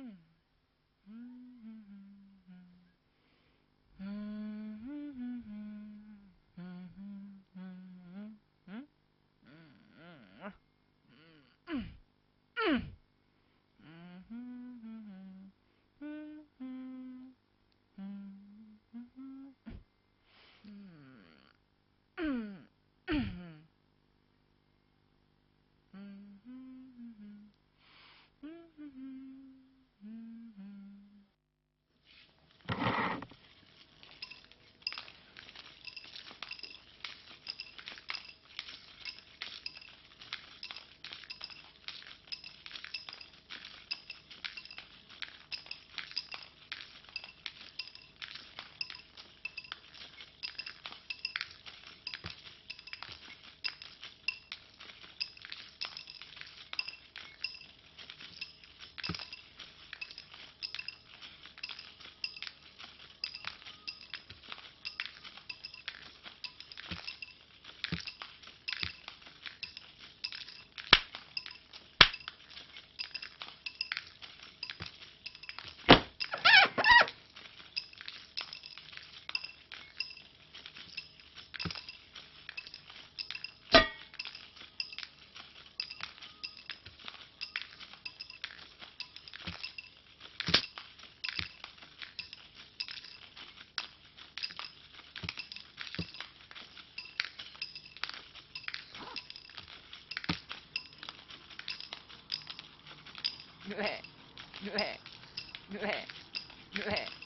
Hmm. Hmm. 왜? 왜? 왜? 왜?